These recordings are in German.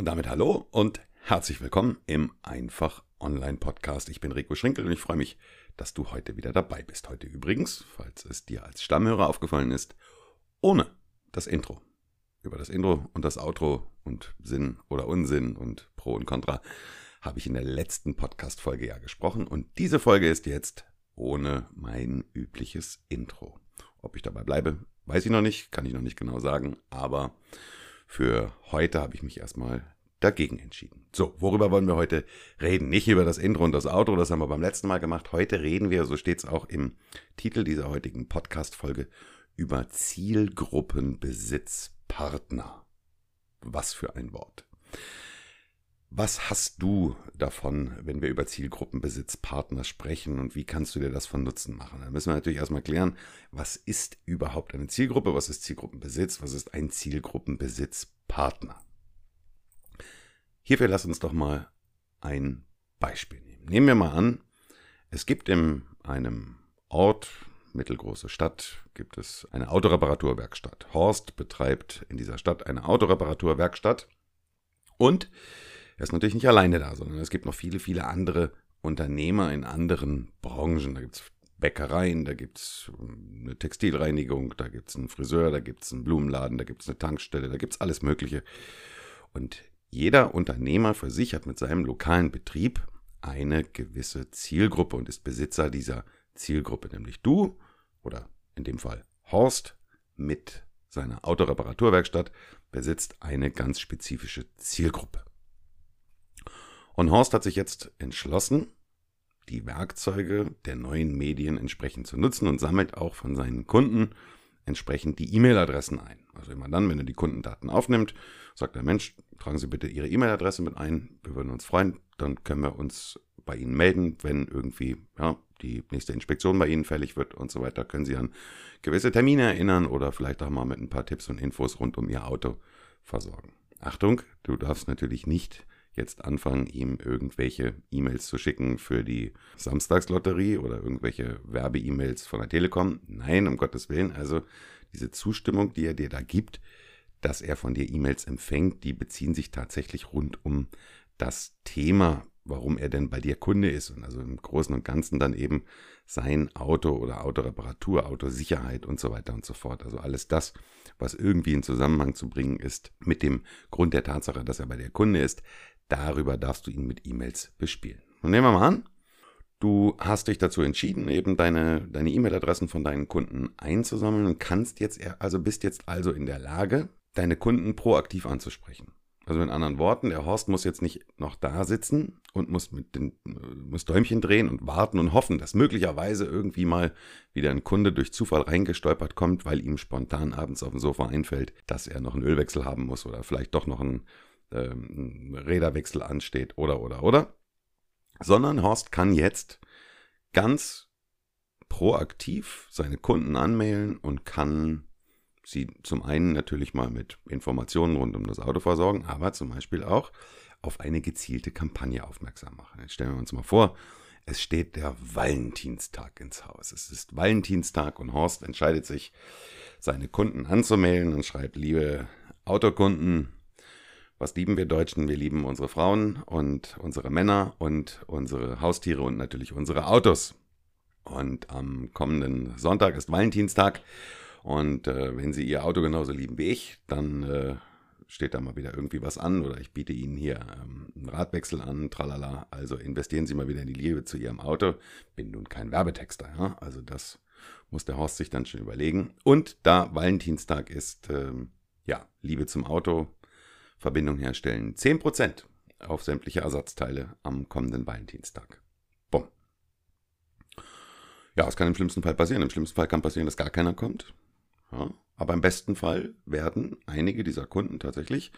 Und damit hallo und herzlich willkommen im Einfach Online Podcast. Ich bin Rico Schrinkel und ich freue mich, dass du heute wieder dabei bist. Heute übrigens, falls es dir als Stammhörer aufgefallen ist, ohne das Intro. Über das Intro und das Outro und Sinn oder Unsinn und Pro und Contra habe ich in der letzten Podcast-Folge ja gesprochen und diese Folge ist jetzt ohne mein übliches Intro. Ob ich dabei bleibe, weiß ich noch nicht, kann ich noch nicht genau sagen, aber für heute habe ich mich erstmal dagegen entschieden. So, worüber wollen wir heute reden? Nicht über das Intro und das Outro, das haben wir beim letzten Mal gemacht. Heute reden wir, so steht es auch im Titel dieser heutigen Podcast-Folge, über Zielgruppenbesitzpartner. Was für ein Wort. Was hast du davon, wenn wir über Zielgruppenbesitzpartner sprechen und wie kannst du dir das von Nutzen machen? Da müssen wir natürlich erstmal klären, was ist überhaupt eine Zielgruppe, was ist Zielgruppenbesitz, was ist ein Zielgruppenbesitzpartner? Hierfür lass uns doch mal ein Beispiel nehmen. Nehmen wir mal an, es gibt in einem Ort, mittelgroße Stadt, gibt es eine Autoreparaturwerkstatt. Horst betreibt in dieser Stadt eine Autoreparaturwerkstatt und er ist natürlich nicht alleine da, sondern es gibt noch viele, viele andere Unternehmer in anderen Branchen. Da gibt es Bäckereien, da gibt es ähm, eine Textilreinigung, da gibt es einen Friseur, da gibt es einen Blumenladen, da gibt es eine Tankstelle, da gibt es alles Mögliche. Und jeder Unternehmer für sich hat mit seinem lokalen Betrieb eine gewisse Zielgruppe und ist Besitzer dieser Zielgruppe, nämlich du oder in dem Fall Horst mit seiner Autoreparaturwerkstatt besitzt eine ganz spezifische Zielgruppe. Und Horst hat sich jetzt entschlossen, die Werkzeuge der neuen Medien entsprechend zu nutzen und sammelt auch von seinen Kunden entsprechend die E-Mail-Adressen ein. Also immer dann, wenn er die Kundendaten aufnimmt, sagt er, Mensch, tragen Sie bitte Ihre E-Mail-Adresse mit ein, wir würden uns freuen, dann können wir uns bei Ihnen melden, wenn irgendwie ja, die nächste Inspektion bei Ihnen fällig wird und so weiter, können Sie an gewisse Termine erinnern oder vielleicht auch mal mit ein paar Tipps und Infos rund um Ihr Auto versorgen. Achtung, du darfst natürlich nicht jetzt anfangen, ihm irgendwelche E-Mails zu schicken für die Samstagslotterie oder irgendwelche Werbe-E-Mails von der Telekom. Nein, um Gottes Willen. Also diese Zustimmung, die er dir da gibt, dass er von dir E-Mails empfängt, die beziehen sich tatsächlich rund um das Thema, warum er denn bei dir Kunde ist. Und also im Großen und Ganzen dann eben sein Auto oder Autoreparatur, Autosicherheit und so weiter und so fort. Also alles das, was irgendwie in Zusammenhang zu bringen ist mit dem Grund der Tatsache, dass er bei dir Kunde ist, Darüber darfst du ihn mit E-Mails bespielen. Und nehmen wir mal an, du hast dich dazu entschieden, eben deine E-Mail-Adressen von deinen Kunden einzusammeln und kannst jetzt also bist jetzt also in der Lage, deine Kunden proaktiv anzusprechen. Also in anderen Worten, der Horst muss jetzt nicht noch da sitzen und muss mit den muss Däumchen drehen und warten und hoffen, dass möglicherweise irgendwie mal wieder ein Kunde durch Zufall reingestolpert kommt, weil ihm spontan abends auf dem Sofa einfällt, dass er noch einen Ölwechsel haben muss oder vielleicht doch noch einen ähm, Räderwechsel ansteht oder oder oder. Sondern Horst kann jetzt ganz proaktiv seine Kunden anmailen und kann sie zum einen natürlich mal mit Informationen rund um das Auto versorgen, aber zum Beispiel auch auf eine gezielte Kampagne aufmerksam machen. Jetzt stellen wir uns mal vor, es steht der Valentinstag ins Haus. Es ist Valentinstag und Horst entscheidet sich, seine Kunden anzumelden und schreibt, liebe Autokunden, was lieben wir Deutschen? Wir lieben unsere Frauen und unsere Männer und unsere Haustiere und natürlich unsere Autos. Und am kommenden Sonntag ist Valentinstag. Und äh, wenn Sie Ihr Auto genauso lieben wie ich, dann äh, steht da mal wieder irgendwie was an oder ich biete Ihnen hier ähm, einen Radwechsel an, tralala. Also investieren Sie mal wieder in die Liebe zu Ihrem Auto. Bin nun kein Werbetexter, ja? Also das muss der Horst sich dann schon überlegen. Und da Valentinstag ist, ähm, ja, Liebe zum Auto, Verbindung herstellen. 10% auf sämtliche Ersatzteile am kommenden Valentinstag. Bumm. Ja, es kann im schlimmsten Fall passieren. Im schlimmsten Fall kann passieren, dass gar keiner kommt. Ja, aber im besten Fall werden einige dieser Kunden tatsächlich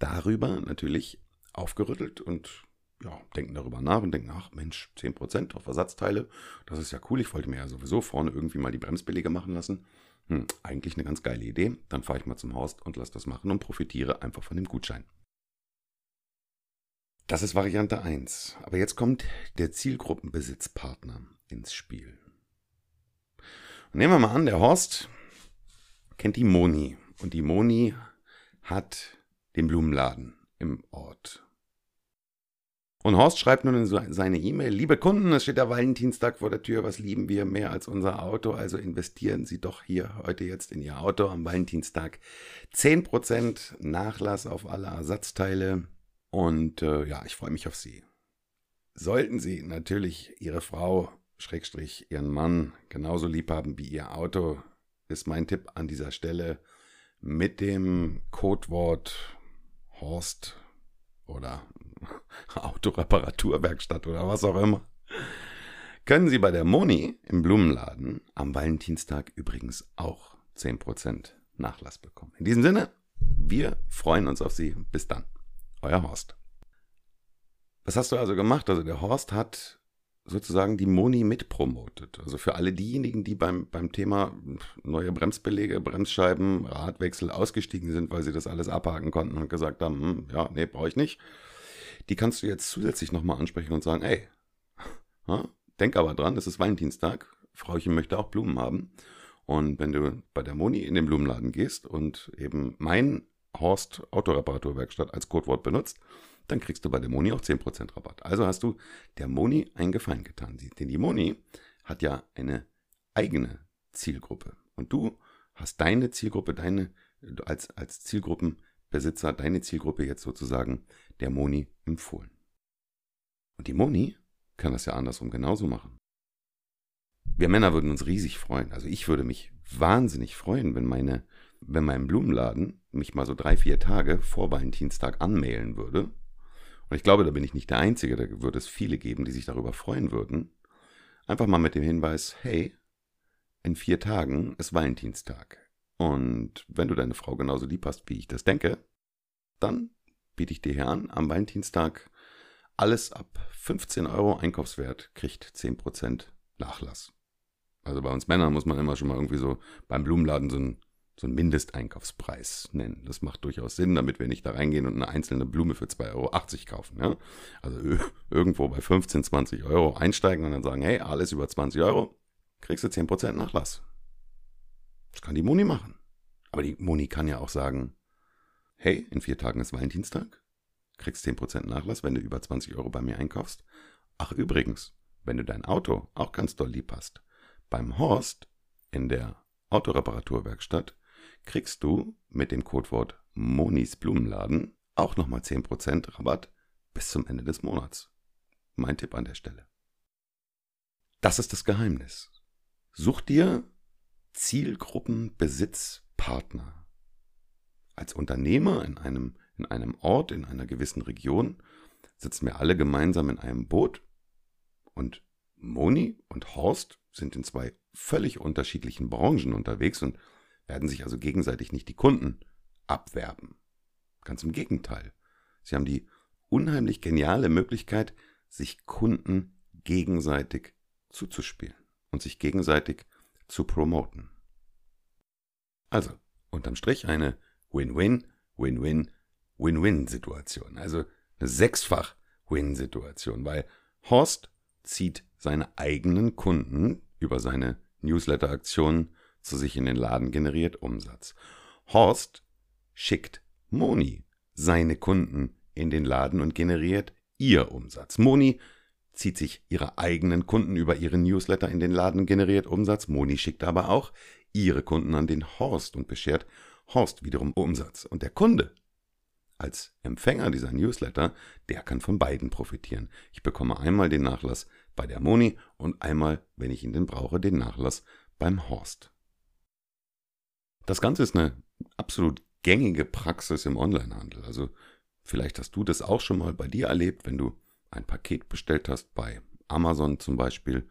darüber natürlich aufgerüttelt und ja, denken darüber nach und denken, ach Mensch, 10% auf Ersatzteile, das ist ja cool. Ich wollte mir ja sowieso vorne irgendwie mal die Bremsbeläge machen lassen. Hm, eigentlich eine ganz geile Idee. Dann fahre ich mal zum Horst und lasse das machen und profitiere einfach von dem Gutschein. Das ist Variante 1. Aber jetzt kommt der Zielgruppenbesitzpartner ins Spiel. Nehmen wir mal an, der Horst kennt die Moni. Und die Moni hat den Blumenladen im Ort. Und Horst schreibt nun in seine E-Mail, liebe Kunden, es steht der Valentinstag vor der Tür, was lieben wir mehr als unser Auto, also investieren Sie doch hier heute jetzt in Ihr Auto am Valentinstag. 10% Nachlass auf alle Ersatzteile und äh, ja, ich freue mich auf Sie. Sollten Sie natürlich Ihre Frau, Schrägstrich, Ihren Mann genauso lieb haben wie Ihr Auto, ist mein Tipp an dieser Stelle mit dem Codewort Horst oder Autoreparaturwerkstatt oder was auch immer. Können Sie bei der Moni im Blumenladen am Valentinstag übrigens auch 10% Nachlass bekommen. In diesem Sinne, wir freuen uns auf Sie. Bis dann. Euer Horst. Was hast du also gemacht? Also der Horst hat sozusagen die Moni mitpromotet. Also für alle diejenigen, die beim, beim Thema neue Bremsbelege, Bremsscheiben, Radwechsel ausgestiegen sind, weil sie das alles abhaken konnten und gesagt haben, hm, ja, nee, brauche ich nicht die kannst du jetzt zusätzlich nochmal ansprechen und sagen, ey, denk aber dran, es ist Valentinstag, Frauchen möchte auch Blumen haben. Und wenn du bei der Moni in den Blumenladen gehst und eben mein Horst Autoreparaturwerkstatt als Codewort benutzt, dann kriegst du bei der Moni auch 10% Rabatt. Also hast du der Moni einen Gefallen getan. Denn die Moni hat ja eine eigene Zielgruppe. Und du hast deine Zielgruppe, deine, als, als Zielgruppenbesitzer, deine Zielgruppe jetzt sozusagen der Moni empfohlen. Und die Moni kann das ja andersrum genauso machen. Wir Männer würden uns riesig freuen. Also ich würde mich wahnsinnig freuen, wenn meine, wenn mein Blumenladen mich mal so drei, vier Tage vor Valentinstag anmailen würde. Und ich glaube, da bin ich nicht der Einzige, da würde es viele geben, die sich darüber freuen würden. Einfach mal mit dem Hinweis, hey, in vier Tagen ist Valentinstag. Und wenn du deine Frau genauso lieb hast, wie ich das denke, dann biete ich dir hier an. Am Valentinstag alles ab 15 Euro Einkaufswert kriegt 10% Nachlass. Also bei uns Männern muss man immer schon mal irgendwie so beim Blumenladen so einen, so einen Mindesteinkaufspreis nennen. Das macht durchaus Sinn, damit wir nicht da reingehen und eine einzelne Blume für 2,80 Euro kaufen. Ja? Also irgendwo bei 15, 20 Euro einsteigen und dann sagen, hey, alles über 20 Euro, kriegst du 10% Nachlass. Das kann die Moni machen. Aber die Moni kann ja auch sagen, hey, in vier Tagen ist Valentinstag, kriegst 10% Nachlass, wenn du über 20 Euro bei mir einkaufst. Ach übrigens, wenn du dein Auto auch ganz doll lieb hast, beim Horst in der Autoreparaturwerkstatt kriegst du mit dem Codewort Monis Blumenladen auch nochmal 10% Rabatt bis zum Ende des Monats. Mein Tipp an der Stelle. Das ist das Geheimnis. Such dir Zielgruppenbesitzpartner als Unternehmer in einem, in einem Ort, in einer gewissen Region, sitzen wir alle gemeinsam in einem Boot und Moni und Horst sind in zwei völlig unterschiedlichen Branchen unterwegs und werden sich also gegenseitig nicht die Kunden abwerben. Ganz im Gegenteil. Sie haben die unheimlich geniale Möglichkeit, sich Kunden gegenseitig zuzuspielen und sich gegenseitig zu promoten. Also, unterm Strich eine Win-Win, Win-Win, Win-Win-Situation. Also eine sechsfach Win-Situation, weil Horst zieht seine eigenen Kunden über seine Newsletter-Aktionen zu sich in den Laden generiert Umsatz. Horst schickt Moni seine Kunden in den Laden und generiert ihr Umsatz. Moni zieht sich ihre eigenen Kunden über ihren Newsletter in den Laden, generiert Umsatz. Moni schickt aber auch ihre Kunden an den Horst und beschert Horst wiederum Umsatz. Und der Kunde als Empfänger dieser Newsletter, der kann von beiden profitieren. Ich bekomme einmal den Nachlass bei der Moni und einmal, wenn ich ihn denn brauche, den Nachlass beim Horst. Das Ganze ist eine absolut gängige Praxis im Onlinehandel. Also vielleicht hast du das auch schon mal bei dir erlebt, wenn du ein Paket bestellt hast, bei Amazon zum Beispiel,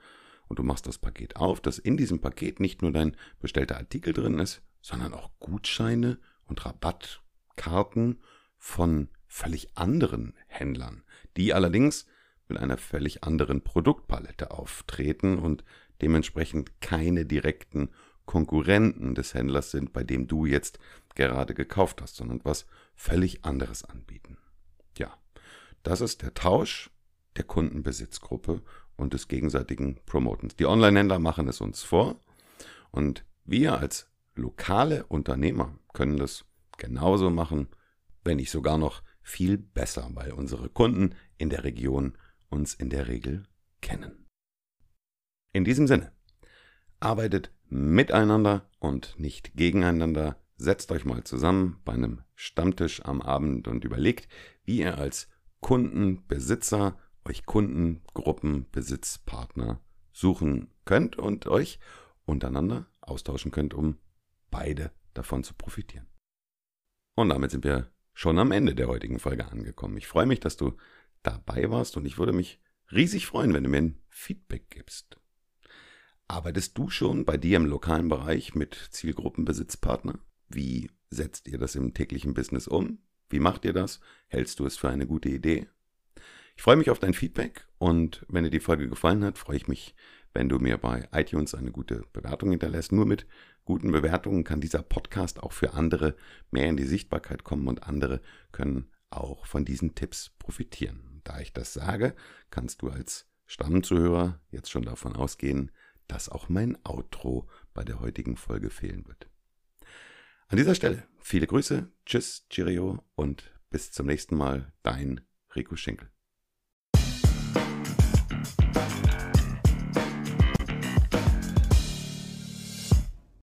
und du machst das Paket auf, dass in diesem Paket nicht nur dein bestellter Artikel drin ist, sondern auch Gutscheine und Rabattkarten von völlig anderen Händlern, die allerdings mit einer völlig anderen Produktpalette auftreten und dementsprechend keine direkten Konkurrenten des Händlers sind, bei dem du jetzt gerade gekauft hast, sondern was völlig anderes anbieten. Ja, das ist der Tausch der Kundenbesitzgruppe und des gegenseitigen Promotens. Die Online-Händler machen es uns vor und wir als lokale Unternehmer können das genauso machen, wenn nicht sogar noch viel besser, weil unsere Kunden in der Region uns in der Regel kennen. In diesem Sinne, arbeitet miteinander und nicht gegeneinander. Setzt euch mal zusammen bei einem Stammtisch am Abend und überlegt, wie ihr als Kundenbesitzer euch Kundengruppen, Besitzpartner suchen könnt und euch untereinander austauschen könnt, um beide davon zu profitieren. Und damit sind wir schon am Ende der heutigen Folge angekommen. Ich freue mich, dass du dabei warst und ich würde mich riesig freuen, wenn du mir ein Feedback gibst. Arbeitest du schon bei dir im lokalen Bereich mit Zielgruppenbesitzpartner? Wie setzt ihr das im täglichen Business um? Wie macht ihr das? Hältst du es für eine gute Idee? Ich freue mich auf dein Feedback und wenn dir die Folge gefallen hat, freue ich mich, wenn du mir bei iTunes eine gute Bewertung hinterlässt. Nur mit guten Bewertungen kann dieser Podcast auch für andere mehr in die Sichtbarkeit kommen und andere können auch von diesen Tipps profitieren. Da ich das sage, kannst du als Stammzuhörer jetzt schon davon ausgehen, dass auch mein Outro bei der heutigen Folge fehlen wird. An dieser Stelle viele Grüße, tschüss, Cheerio und bis zum nächsten Mal, dein Rico Schinkel.